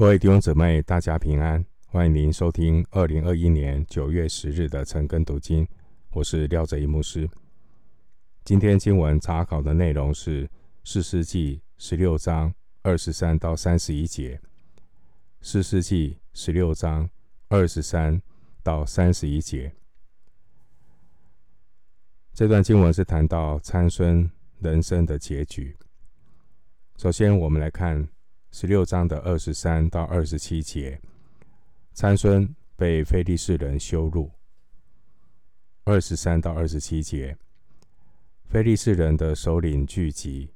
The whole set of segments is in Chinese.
各位弟兄姊妹，大家平安！欢迎您收听二零二一年九月十日的晨更读经，我是廖哲一牧师。今天经文查考的内容是四世纪十六章二十三到三十一节。四世纪十六章二十三到三十一节，这段经文是谈到参孙人生的结局。首先，我们来看。十六章的二十三到二十七节，参孙被非利士人羞辱。二十三到二十七节，非利士人的首领聚集，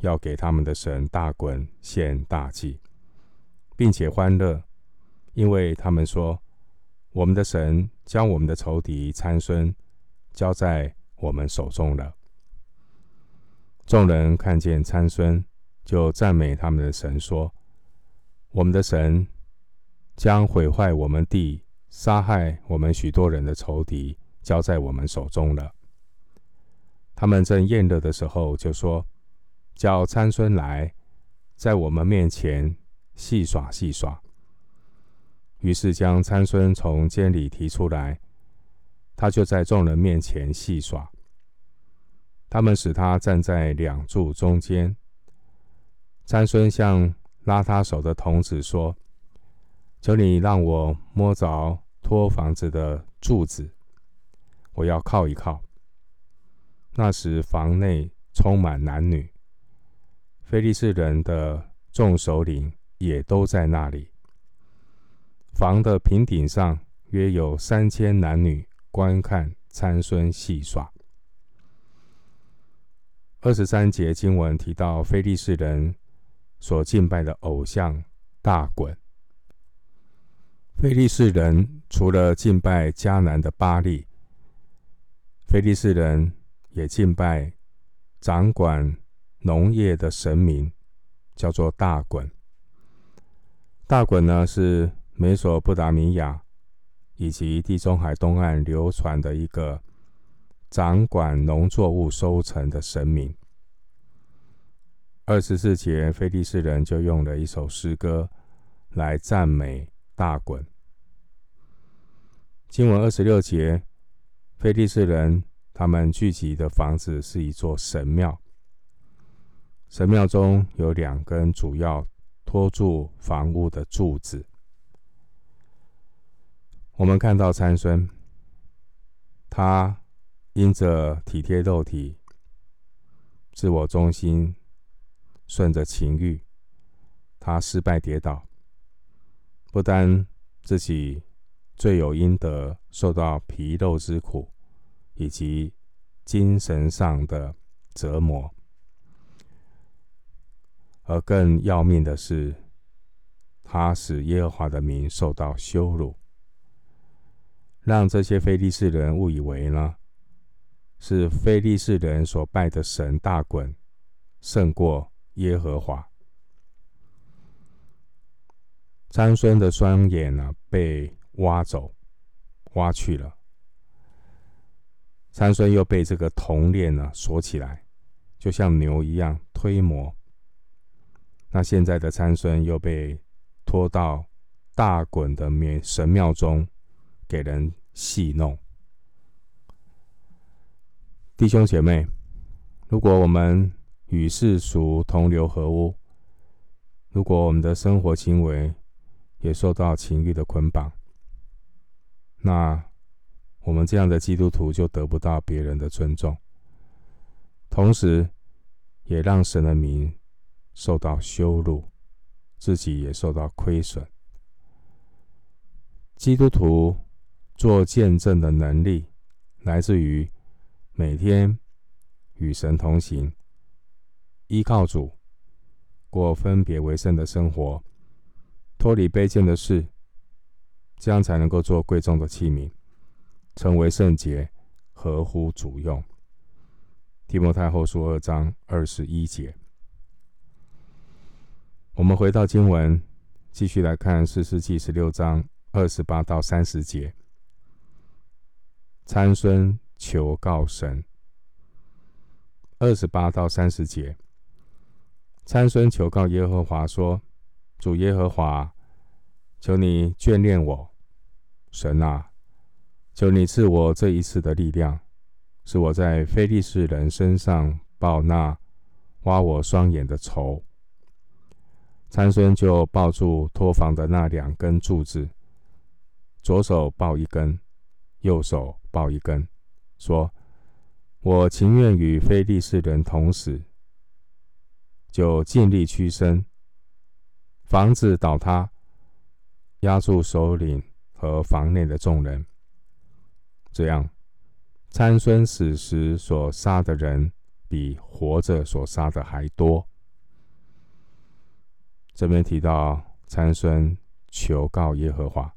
要给他们的神大衮献大祭，并且欢乐，因为他们说：“我们的神将我们的仇敌参孙交在我们手中了。”众人看见参孙。就赞美他们的神说：“我们的神将毁坏我们地、杀害我们许多人的仇敌交在我们手中了。”他们正宴乐的时候，就说：“叫参孙来，在我们面前戏耍戏耍。”于是将参孙从监里提出来，他就在众人面前戏耍。他们使他站在两柱中间。参孙向拉他手的童子说：“求你让我摸着托房子的柱子，我要靠一靠。”那时房内充满男女，非利士人的众首领也都在那里。房的平顶上约有三千男女观看参孙戏耍。二十三节经文提到非利士人。所敬拜的偶像大衮，菲利士人除了敬拜迦南的巴力，非利士人也敬拜掌管农业的神明，叫做大衮。大衮呢，是美索不达米亚以及地中海东岸流传的一个掌管农作物收成的神明。二十四节，菲利士人就用了一首诗歌来赞美大衮。经文二十六节，菲利士人他们聚集的房子是一座神庙，神庙中有两根主要托住房屋的柱子。我们看到参孙，他因着体贴肉体、自我中心。顺着情欲，他失败跌倒，不单自己罪有应得，受到皮肉之苦，以及精神上的折磨，而更要命的是，他使耶和华的名受到羞辱，让这些非利士人误以为呢，是非利士人所拜的神大衮胜过。耶和华，参孙的双眼呢，被挖走、挖去了。参孙又被这个铜链呢锁起来，就像牛一样推磨。那现在的参孙又被拖到大衮的神庙中，给人戏弄。弟兄姐妹，如果我们与世俗同流合污，如果我们的生活行为也受到情欲的捆绑，那我们这样的基督徒就得不到别人的尊重，同时也让神的名受到羞辱，自己也受到亏损。基督徒做见证的能力，来自于每天与神同行。依靠主，过分别为圣的生活，脱离卑贱的事，这样才能够做贵重的器皿，成为圣洁，合乎主用。提摩太后书二章二十一节。我们回到经文，继续来看四世纪十六章二十八到三十节。参孙求告神，二十八到三十节。参孙求告耶和华说：“主耶和华，求你眷恋我，神啊，求你赐我这一次的力量，使我在非利士人身上报那挖我双眼的仇。参孙就抱住托房的那两根柱子，左手抱一根，右手抱一根，说：“我情愿与非利士人同死。”就尽力屈身，房子倒塌，压住首领和房内的众人。这样，参孙死时所杀的人，比活着所杀的还多。这边提到参孙求告耶和华。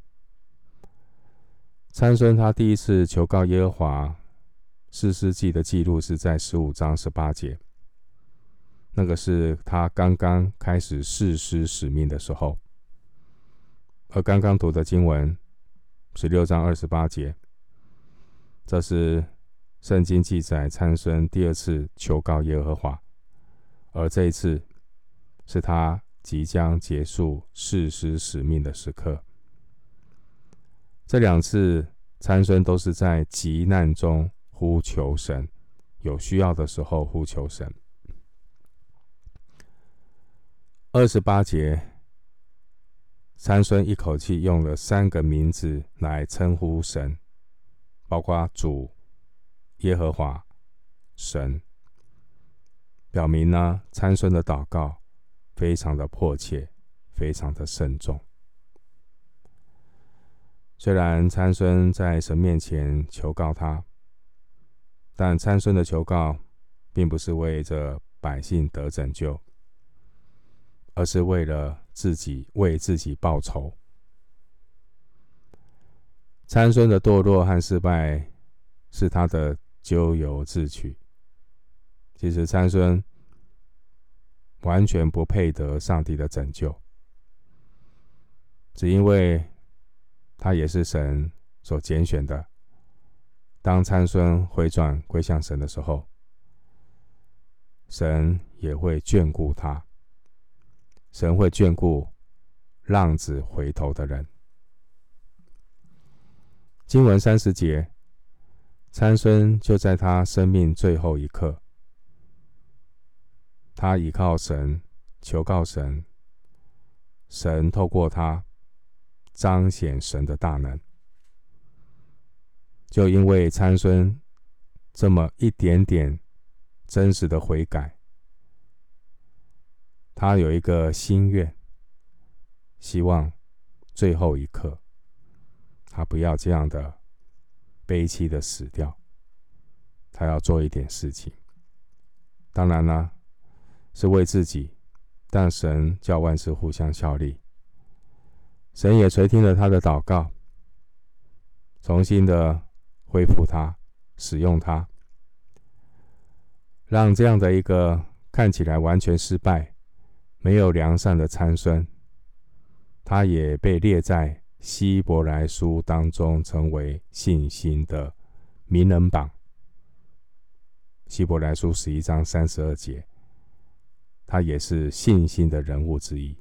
参孙他第一次求告耶和华，四世纪的记录是在十五章十八节。那个是他刚刚开始士师使命的时候，而刚刚读的经文十六章二十八节，这是圣经记载参孙第二次求告耶和华，而这一次是他。即将结束誓师使命的时刻，这两次参孙都是在急难中呼求神，有需要的时候呼求神。二十八节，参孙一口气用了三个名字来称呼神，包括主、耶和华、神，表明呢参孙的祷告。非常的迫切，非常的慎重。虽然参孙在神面前求告他，但参孙的求告并不是为着百姓得拯救，而是为了自己为自己报仇。参孙的堕落和失败是他的咎由自取。其实参孙。完全不配得上帝的拯救，只因为他也是神所拣选的。当参孙回转归向神的时候，神也会眷顾他。神会眷顾浪子回头的人。经文三十节，参孙就在他生命最后一刻。他倚靠神，求告神，神透过他彰显神的大能。就因为参孙这么一点点真实的悔改，他有一个心愿，希望最后一刻他不要这样的悲戚的死掉，他要做一点事情。当然了。是为自己，但神叫万事互相效力。神也垂听了他的祷告，重新的恢复他，使用他，让这样的一个看起来完全失败、没有良善的参孙，他也被列在希伯来书当中，成为信心的名人榜。希伯来书十一章三十二节。他也是信心的人物之一。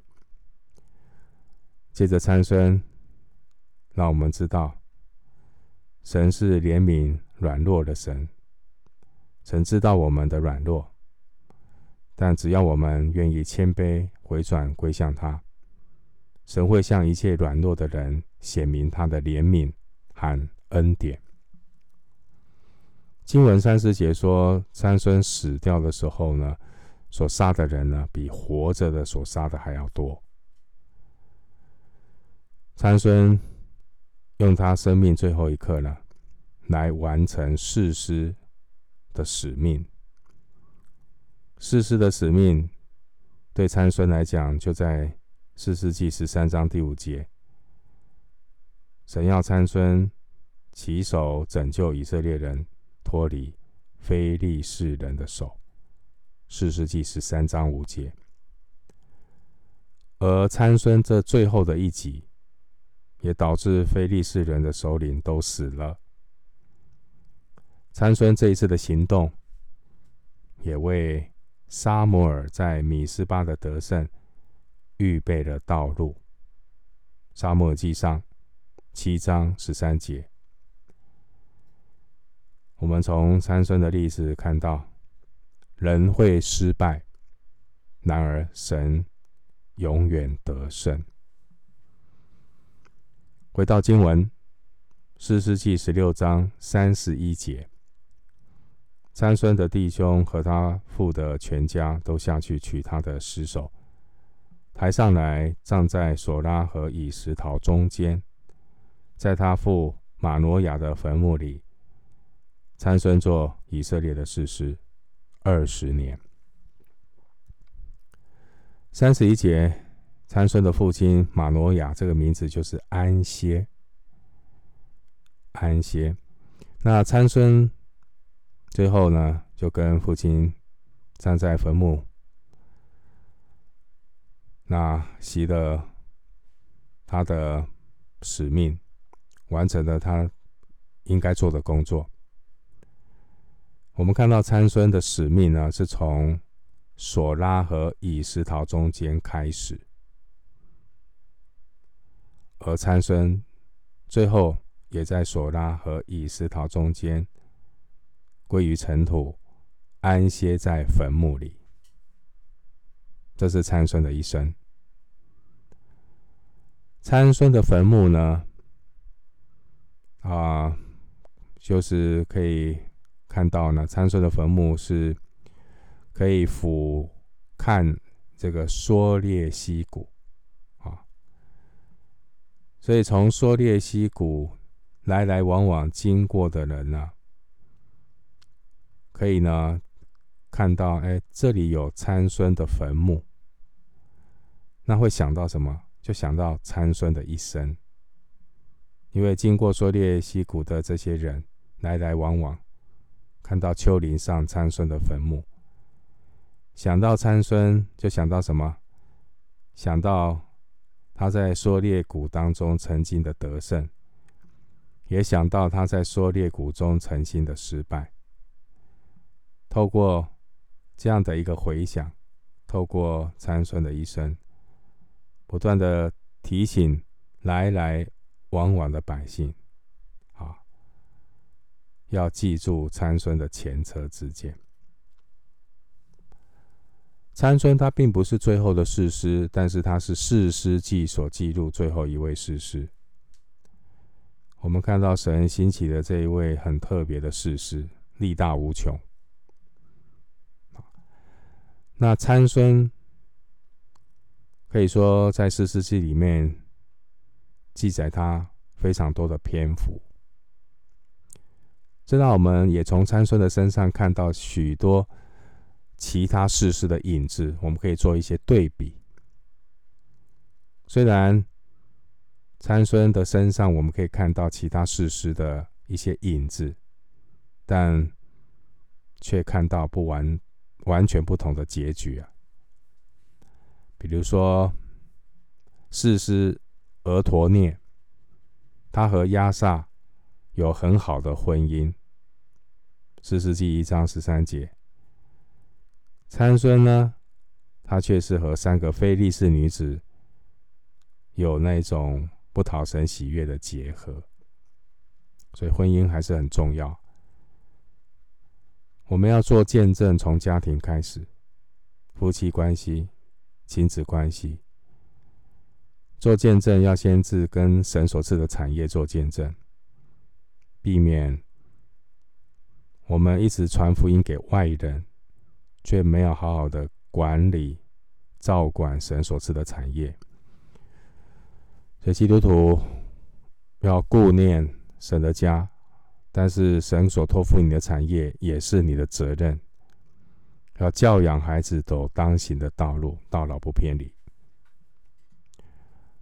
接着参孙，让我们知道，神是怜悯软弱的神。神知道我们的软弱，但只要我们愿意谦卑回转归向他，神会向一切软弱的人显明他的怜悯和恩典。经文三十节说，三孙死掉的时候呢，所杀的人呢，比活着的所杀的还要多。参孙用他生命最后一刻呢，来完成誓师的使命。士师的使命对参孙来讲，就在四世纪十三章第五节，神要参孙起手拯救以色列人脱离非利士人的手。四世纪十三章五节，而参孙这最后的一集，也导致非利士人的首领都死了。参孙这一次的行动，也为沙摩尔在米斯巴的得胜预备了道路。撒母耳记上七章十三节。我们从三孙的例子看到，人会失败，然而神永远得胜。回到经文，诗诗记十六章三十一节，参孙的弟兄和他父的全家都下去取他的尸首，抬上来葬在索拉和以实陶中间，在他父马诺亚的坟墓里。参孙做以色列的士师二十年。三十一节，参孙的父亲马诺亚，这个名字就是安歇。安歇。那参孙最后呢，就跟父亲站在坟墓，那习了他的使命，完成了他应该做的工作。我们看到参孙的使命呢，是从索拉和以实陶中间开始，而参孙最后也在索拉和以实陶中间归于尘土，安歇在坟墓里。这是参孙的一生。参孙的坟墓呢，啊，就是可以。看到呢，参孙的坟墓是可以俯瞰这个梭列溪谷啊，所以从梭列溪谷来来往往经过的人呢，可以呢看到，哎，这里有参孙的坟墓，那会想到什么？就想到参孙的一生，因为经过梭烈溪谷的这些人来来往往。看到丘陵上参孙的坟墓，想到参孙，就想到什么？想到他在梭烈谷当中曾经的得胜，也想到他在梭烈谷中曾经的失败。透过这样的一个回想，透过参孙的一生，不断的提醒来来往往的百姓。啊要记住参孙的前车之鉴。参孙他并不是最后的士师，但是他是士师记所记录最后一位士师。我们看到神兴起的这一位很特别的士师，力大无穷。那参孙可以说在四世纪里面记载他非常多的篇幅。这让我们也从参孙的身上看到许多其他士师的影子，我们可以做一些对比。虽然参孙的身上我们可以看到其他士师的一些影子，但却看到不完完全不同的结局啊。比如说，士师俄陀涅，他和亚萨有很好的婚姻。士师记一章十三节，参孙呢，他却是和三个非利士女子有那种不讨神喜悦的结合，所以婚姻还是很重要。我们要做见证，从家庭开始，夫妻关系、亲子关系，做见证要先自跟神所赐的产业做见证，避免。我们一直传福音给外人，却没有好好的管理、照管神所赐的产业。所以基督徒要顾念神的家，但是神所托付你的产业也是你的责任。要教养孩子走当行的道路，到老不偏离。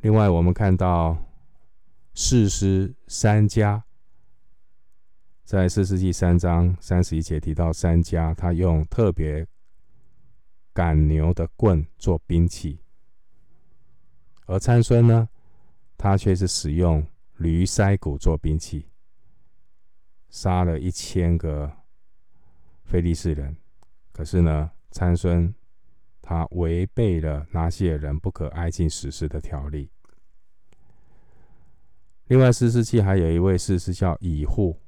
另外，我们看到四师三家。在四师记三章三十一节提到三家，他用特别赶牛的棍做兵器，而参孙呢，他却是使用驴腮骨做兵器，杀了一千个非利士人。可是呢，参孙他违背了拿细耳人不可挨近死尸的条例。另外，士师记还有一位士师叫以户，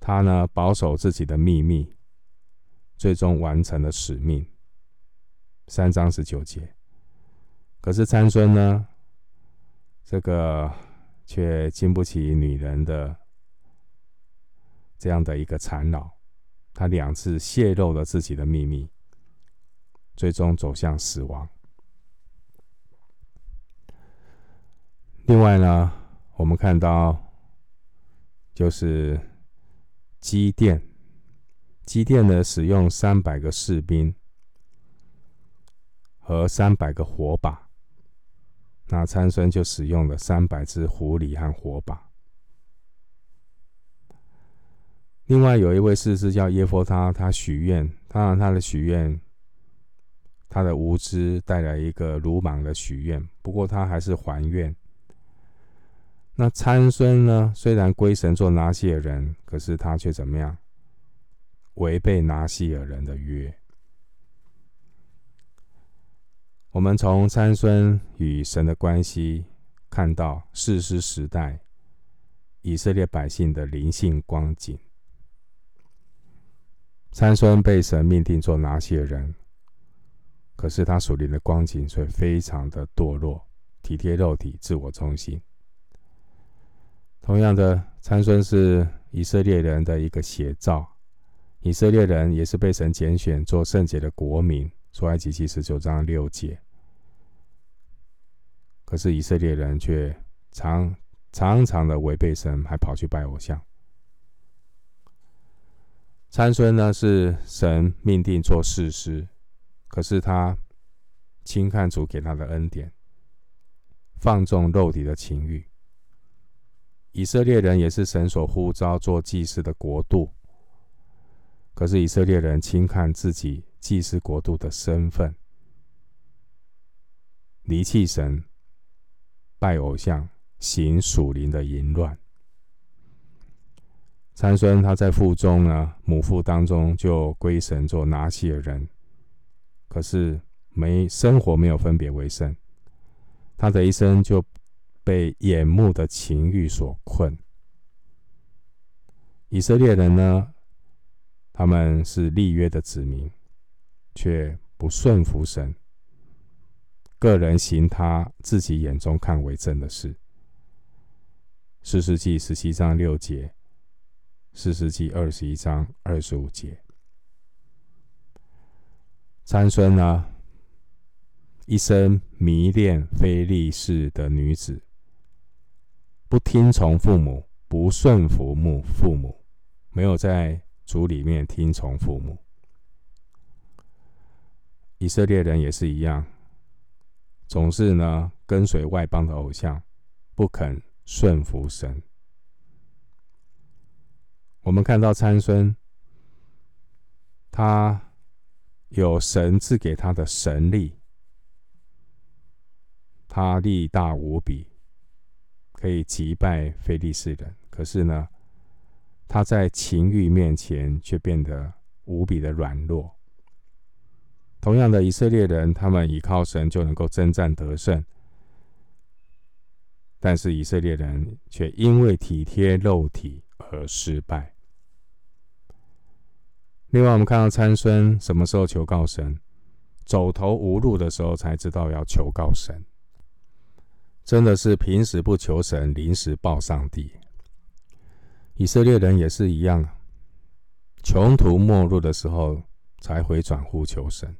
他呢保守自己的秘密，最终完成了使命。三章十九节。可是参孙呢，这个却经不起女人的这样的一个缠绕，他两次泄露了自己的秘密，最终走向死亡。另外呢，我们看到就是机电，机电呢使用三百个士兵和三百个火把，那参孙就使用了三百只狐狸和火把。另外有一位士师叫耶弗他，他许愿，当然他的许愿，他的无知带来一个鲁莽的许愿，不过他还是还愿。那参孙呢？虽然归神做拿细耳人，可是他却怎么样？违背拿细耳人的约。我们从参孙与神的关系，看到士师时代以色列百姓的灵性光景。参孙被神命定做拿些人，可是他属灵的光景却非常的堕落，体贴肉体，自我中心。同样的，参孙是以色列人的一个写照。以色列人也是被神拣选做圣洁的国民，出埃及记十九章六节。可是以色列人却常常常的违背神，还跑去拜偶像。参孙呢，是神命定做士师，可是他轻看主给他的恩典，放纵肉体的情欲。以色列人也是神所呼召做祭司的国度，可是以色列人轻看自己祭司国度的身份，离弃神，拜偶像，行属灵的淫乱。参孙他在腹中呢，母腹当中就归神做拿细耳人，可是没生活没有分别为圣，他的一生就。被眼目的情欲所困。以色列人呢，他们是立约的子民，却不顺服神，个人行他自己眼中看为正的事。四世纪十七章六节，四十记二十一章二十五节。参孙呢，一生迷恋非利士的女子。不听从父母，不顺服母父母，没有在主里面听从父母。以色列人也是一样，总是呢跟随外邦的偶像，不肯顺服神。我们看到参孙，他有神赐给他的神力，他力大无比。可以击败非利士人，可是呢，他在情欲面前却变得无比的软弱。同样的，以色列人他们倚靠神就能够征战得胜，但是以色列人却因为体贴肉体而失败。另外，我们看到参孙什么时候求告神？走投无路的时候才知道要求告神。真的是平时不求神，临时抱上帝。以色列人也是一样，穷途末路的时候才回转呼求神。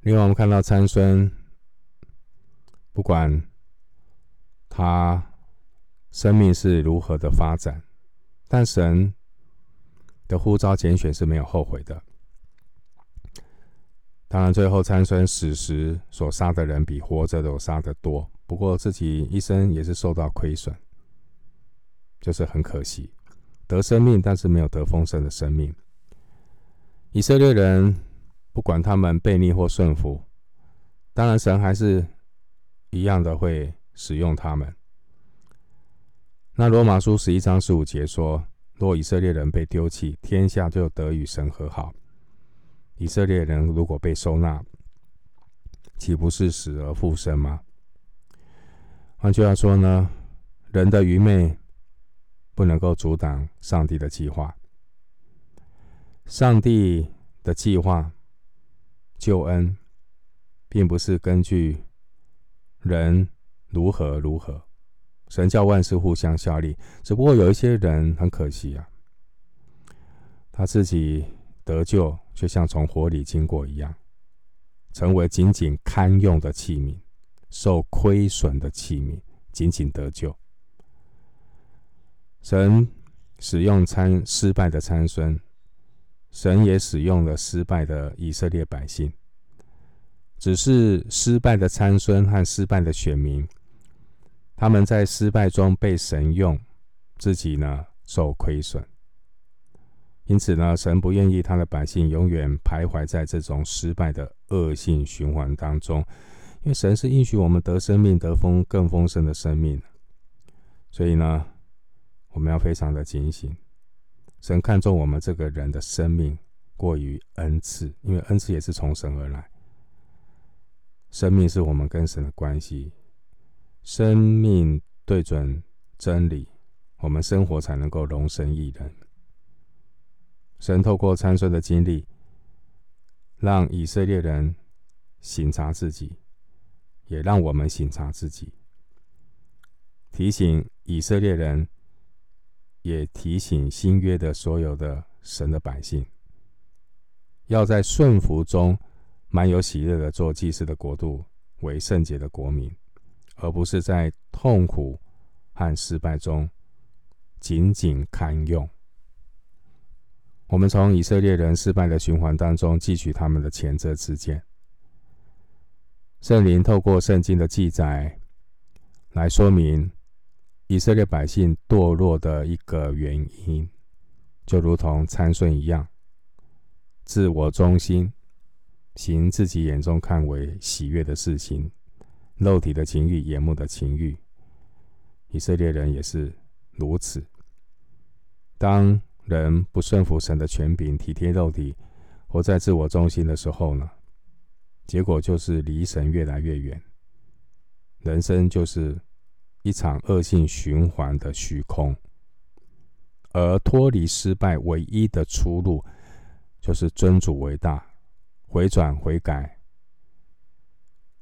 另外，我们看到参孙，不管他生命是如何的发展，但神的呼召拣选是没有后悔的。当然，最后参孙死时所杀的人比活着的杀得多。不过自己一生也是受到亏损，就是很可惜，得生命但是没有得丰盛的生命。以色列人不管他们悖逆或顺服，当然神还是一样的会使用他们。那罗马书十一章十五节说：若以色列人被丢弃，天下就得与神和好。以色列人如果被收纳，岂不是死而复生吗？换句话说呢，人的愚昧不能够阻挡上帝的计划。上帝的计划救恩，并不是根据人如何如何，神叫万事互相效力。只不过有一些人很可惜啊，他自己得救，却像从火里经过一样，成为仅仅堪用的器皿，受亏损的器皿，仅仅得救。神使用参失败的参孙。神也使用了失败的以色列百姓，只是失败的参孙和失败的选民，他们在失败中被神用，自己呢受亏损。因此呢，神不愿意他的百姓永远徘徊在这种失败的恶性循环当中，因为神是应许我们得生命、得丰更丰盛的生命。所以呢，我们要非常的警醒。神看重我们这个人的生命，过于恩赐，因为恩赐也是从神而来。生命是我们跟神的关系，生命对准真理，我们生活才能够荣神益人。神透过参孙的经历，让以色列人省察自己，也让我们省察自己，提醒以色列人。也提醒新约的所有的神的百姓，要在顺服中满有喜乐的做祭司的国度，为圣洁的国民，而不是在痛苦和失败中仅仅堪用。我们从以色列人失败的循环当中汲取他们的前车之鉴。圣灵透过圣经的记载来说明。以色列百姓堕落的一个原因，就如同参孙一样，自我中心，行自己眼中看为喜悦的事情，肉体的情欲、眼目的情欲。以色列人也是如此。当人不顺服神的权柄，体贴肉体，活在自我中心的时候呢，结果就是离神越来越远，人生就是。一场恶性循环的虚空，而脱离失败唯一的出路，就是尊主为大，回转悔改，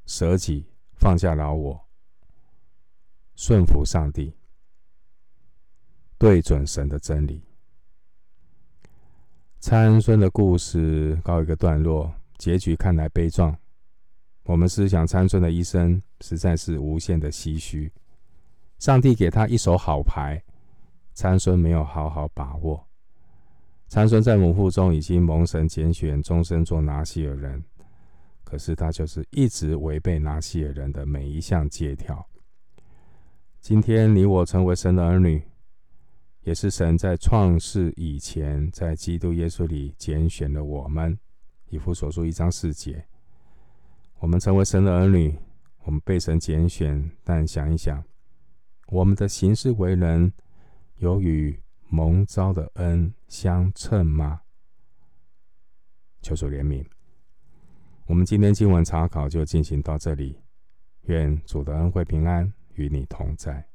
舍己放下老我，顺服上帝，对准神的真理。参孙的故事告一个段落，结局看来悲壮。我们思想参孙的一生，实在是无限的唏嘘。上帝给他一手好牌，参孙没有好好把握。参孙在母腹中已经蒙神拣选，终身做拿细耳人，可是他就是一直违背拿细耳人的每一项借条。今天你我成为神的儿女，也是神在创世以前，在基督耶稣里拣选了我们。以弗所书一章四节，我们成为神的儿女，我们被神拣选，但想一想。我们的行事为人，有与蒙召的恩相称吗？求主怜悯。我们今天经文查考就进行到这里，愿主的恩惠平安与你同在。